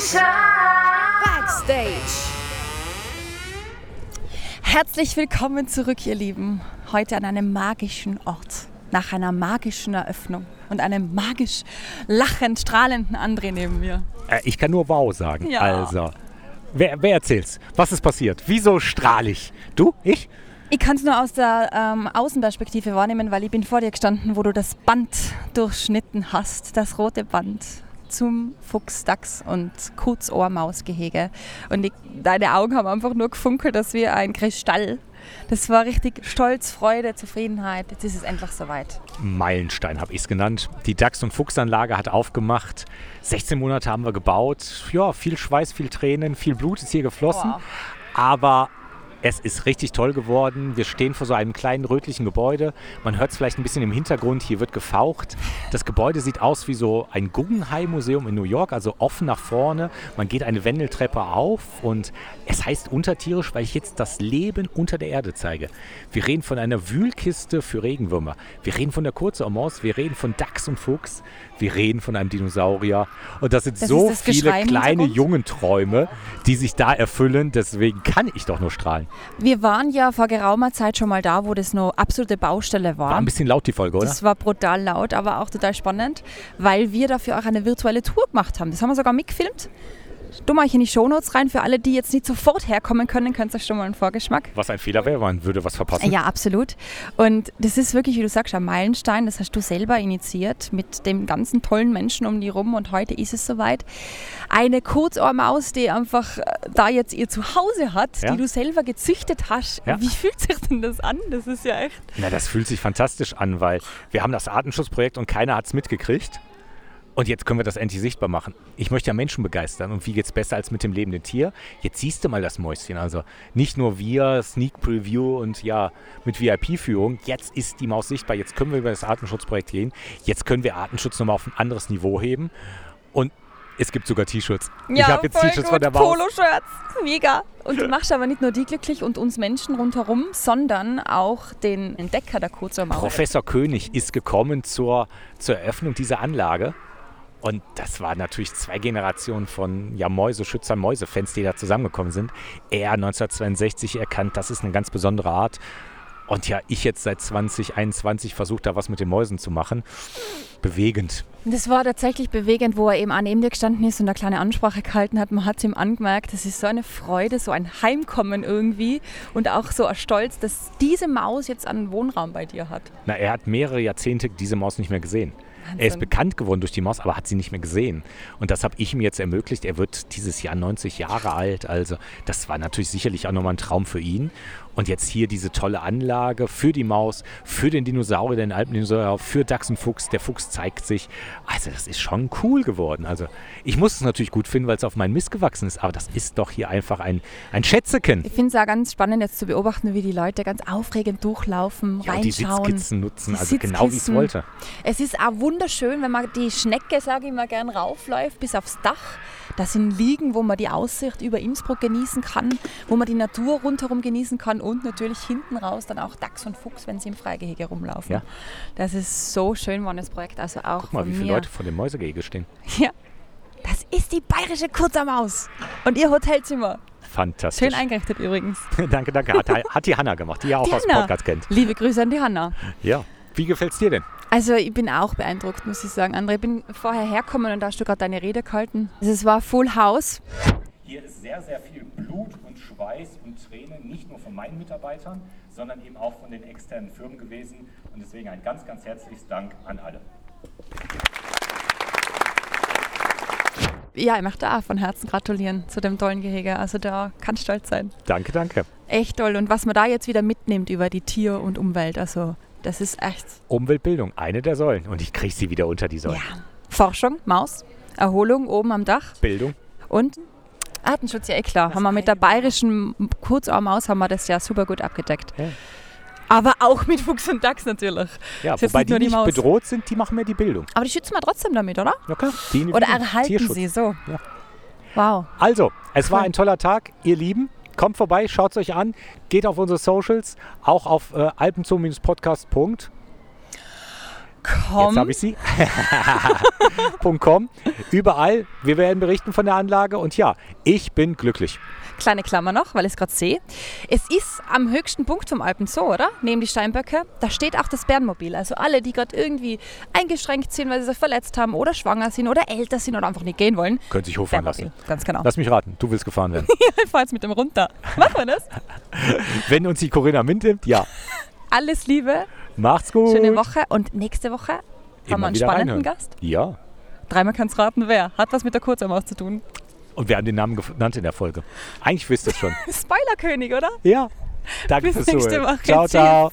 Backstage. Herzlich willkommen zurück, ihr Lieben. Heute an einem magischen Ort. Nach einer magischen Eröffnung und einem magisch lachend, strahlenden André neben mir. Äh, ich kann nur wow sagen. Ja. Also, wer, wer erzählt's? Was ist passiert? Wieso strahle ich? Du? Ich? Ich kann es nur aus der ähm, Außenperspektive wahrnehmen, weil ich bin vor dir gestanden, wo du das Band durchschnitten hast, das rote Band zum Fuchs, Dachs und Kurzohrmausgehege. Und ich, deine Augen haben einfach nur gefunkelt, als wie ein Kristall. Das war richtig Stolz, Freude, Zufriedenheit. Jetzt ist es endlich soweit. Meilenstein habe ich es genannt. Die Dachs- und Fuchsanlage hat aufgemacht. 16 Monate haben wir gebaut. Ja, viel Schweiß, viel Tränen, viel Blut ist hier geflossen. Wow. Aber es ist richtig toll geworden. Wir stehen vor so einem kleinen rötlichen Gebäude. Man hört es vielleicht ein bisschen im Hintergrund. Hier wird gefaucht. Das Gebäude sieht aus wie so ein Guggenheim-Museum in New York, also offen nach vorne. Man geht eine Wendeltreppe auf und es heißt untertierisch, weil ich jetzt das Leben unter der Erde zeige. Wir reden von einer Wühlkiste für Regenwürmer. Wir reden von der Kurzormaus. Wir reden von Dachs und Fuchs. Wir reden von einem Dinosaurier. Und das sind Das so das viele Geschrei kleine? Jungenträume, die sich da erfüllen. Deswegen kann ich doch nur strahlen. Wir waren ja vor geraumer Zeit schon mal da, wo das noch absolute Baustelle war. War ein bisschen laut die Folge, oder? Das war brutal laut, aber auch total spannend, weil wir dafür auch eine virtuelle Tour gemacht haben. Das haben wir sogar mitgefilmt. Du mache ich in die Shownotes rein. Für alle, die jetzt nicht sofort herkommen können, könnt ihr euch schon mal einen Vorgeschmack. Was ein Fehler wäre, man würde was verpassen. Ja, absolut. Und das ist wirklich, wie du sagst, ein Meilenstein. Das hast du selber initiiert mit dem ganzen tollen Menschen um die rum. Und heute ist es soweit. Eine Kurzohrmaus, die einfach äh, da jetzt ihr Zuhause hat, Ja. die du selber gezüchtet hast. Ja. Wie fühlt sich denn das an? Das ist ja echt. Na, das fühlt sich fantastisch an, weil wir haben das Artenschutzprojekt und keiner hat es mitgekriegt. Und jetzt können wir das endlich sichtbar machen. Ich möchte ja Menschen begeistern. Und wie geht's besser als mit dem lebenden Tier? Jetzt siehst du mal das Mäuschen. Also nicht nur wir, Sneak Preview und ja, mit VIP-Führung. Jetzt ist die Maus sichtbar. Jetzt können wir über das Artenschutzprojekt gehen. Jetzt können wir Artenschutz nochmal auf ein anderes Niveau heben. Und es gibt sogar T-Shirts. ich habe jetzt T-Shirts von der Maus. Poloshirts, mega. Und du machst aber nicht nur die glücklich und uns Menschen rundherum, sondern auch den Entdecker der Kurzermauer. Professor König ist gekommen zur, zur Eröffnung dieser Anlage. Und das war natürlich zwei Generationen von ja, Mäuseschützern, Mäusefans, die da zusammengekommen sind. Er 1962 erkannt, das ist eine ganz besondere Art. Und ja, ich jetzt seit 2021 versuche da was mit den Mäusen zu machen. Bewegend. Das war tatsächlich bewegend, wo er eben auch neben dir gestanden ist und eine kleine Ansprache gehalten hat. Man hat ihm angemerkt, das ist so eine Freude, so ein Heimkommen irgendwie und auch so ein Stolz, dass diese Maus jetzt einen Wohnraum bei dir hat. Na, er hat mehrere Jahrzehnte diese Maus nicht mehr gesehen. Er ist Wahnsinn. bekannt geworden durch die Maus, aber hat sie nicht mehr gesehen. Und das habe ich ihm jetzt ermöglicht. Er wird dieses Jahr 90 Jahre alt. Also das war natürlich sicherlich auch nochmal ein Traum für ihn. Und jetzt hier diese tolle Anlage für die Maus, für den Dinosaurier, den Alpendinosaurier, für Dachs und Fuchs. Der Fuchs zeigt sich. Also das ist schon cool geworden. Also ich muss es natürlich gut finden, weil es auf meinen Mist gewachsen ist. Aber das ist doch hier einfach ein, ein Schätzeken. Ich finde es auch ganz spannend jetzt zu beobachten, wie die Leute ganz aufregend durchlaufen, Ja, und die reinschauen. Sitzkissen nutzen, Die also genau wie ich es Sitzkissen. wollte. Es ist auch wunderschön, wenn man die Schnecke, sage ich mal, gern raufläuft bis aufs Dach. Das sind Liegen, wo man die Aussicht über Innsbruck genießen kann, wo man die Natur rundherum genießen kann und natürlich hinten raus dann auch Dachs und Fuchs, wenn sie im Freigehege rumlaufen. Ja. Das ist so schön, war das Projekt. Also auch Guck mal, wie viele. Leute vor dem Mäusegehege stehen. Ja. Das ist die bayerische Kurzermaus. Und ihr Hotelzimmer. Fantastisch. Schön eingerichtet übrigens. danke, danke. Hat, hat die Hanna gemacht, die ja auch Die aus dem. Podcast kennt. Liebe Grüße an die Hanna. Ja. Wie gefällt's dir denn? Also ich bin auch beeindruckt, muss ich sagen. André, ich bin vorher hergekommen und da hast du gerade deine Rede gehalten. Also es war Full House. Hier ist sehr, sehr viel Blut und Schweiß und Tränen, nicht nur von meinen Mitarbeitern, sondern eben auch von den externen Firmen gewesen. Und deswegen ein ganz, ganz herzliches Dank an alle. Ja, ich möchte auch von Herzen gratulieren zu dem tollen Gehege. Also da kann stolz sein. Danke, danke. Echt toll. Und was man da jetzt wieder mitnimmt über die Tier- und Umwelt, also das ist echt, Umweltbildung, eine der Säulen. Und ich kriege sie wieder unter die Säulen. ja. Forschung, Maus, Erholung oben am Dach Bildung. und Artenschutz, ja eh klar. Haben wir mit der bayerischen Kurzohrmaus haben wir das ja super gut abgedeckt. Ja. Aber auch mit Fuchs und Dachs natürlich. Ja, jetzt wobei nicht nur die die nicht Maus. bedroht sind, die machen mehr die Bildung. Aber die schützen wir trotzdem damit, oder? Ja klar. Die Oder erhalten Tierschutz. sie so. Ja. Wow. Also, es war Cool. ein toller Tag, ihr Lieben. Kommt vorbei, schaut es euch an, geht auf unsere Socials, auch auf äh, alpenzoo-podcast. .com. Jetzt habe ich sie. .com. Überall. Wir werden berichten von der Anlage. Und ja, ich bin glücklich. Kleine Klammer noch, weil ich es gerade sehe. Es ist am höchsten Punkt vom Alpen Zoo, oder? Neben die Steinböcke. Da steht auch das Bärenmobil. Also alle, die gerade irgendwie eingeschränkt sind, weil sie sich verletzt haben oder schwanger sind oder älter sind oder einfach nicht gehen wollen. Können sich hochfahren lassen. Ganz genau. Lass mich raten, du willst gefahren werden. ich fahr jetzt mit dem runter. Machen wir das? Wenn uns die Corinna mitnimmt, ja. Alles Liebe, Macht's gut. schöne Woche und nächste Woche haben wir Immer einen spannenden reinhören. Gast. Ja. Dreimal kannst raten, wer. Hat was mit der Kurzarmaus zu tun. Und wir haben den Namen genannt in der Folge. Eigentlich wisst ihr es schon. Spoilerkönig, oder? Ja. Danke Bis fürs nächste Zuhören. Woche. Ciao, Tschüss. ciao.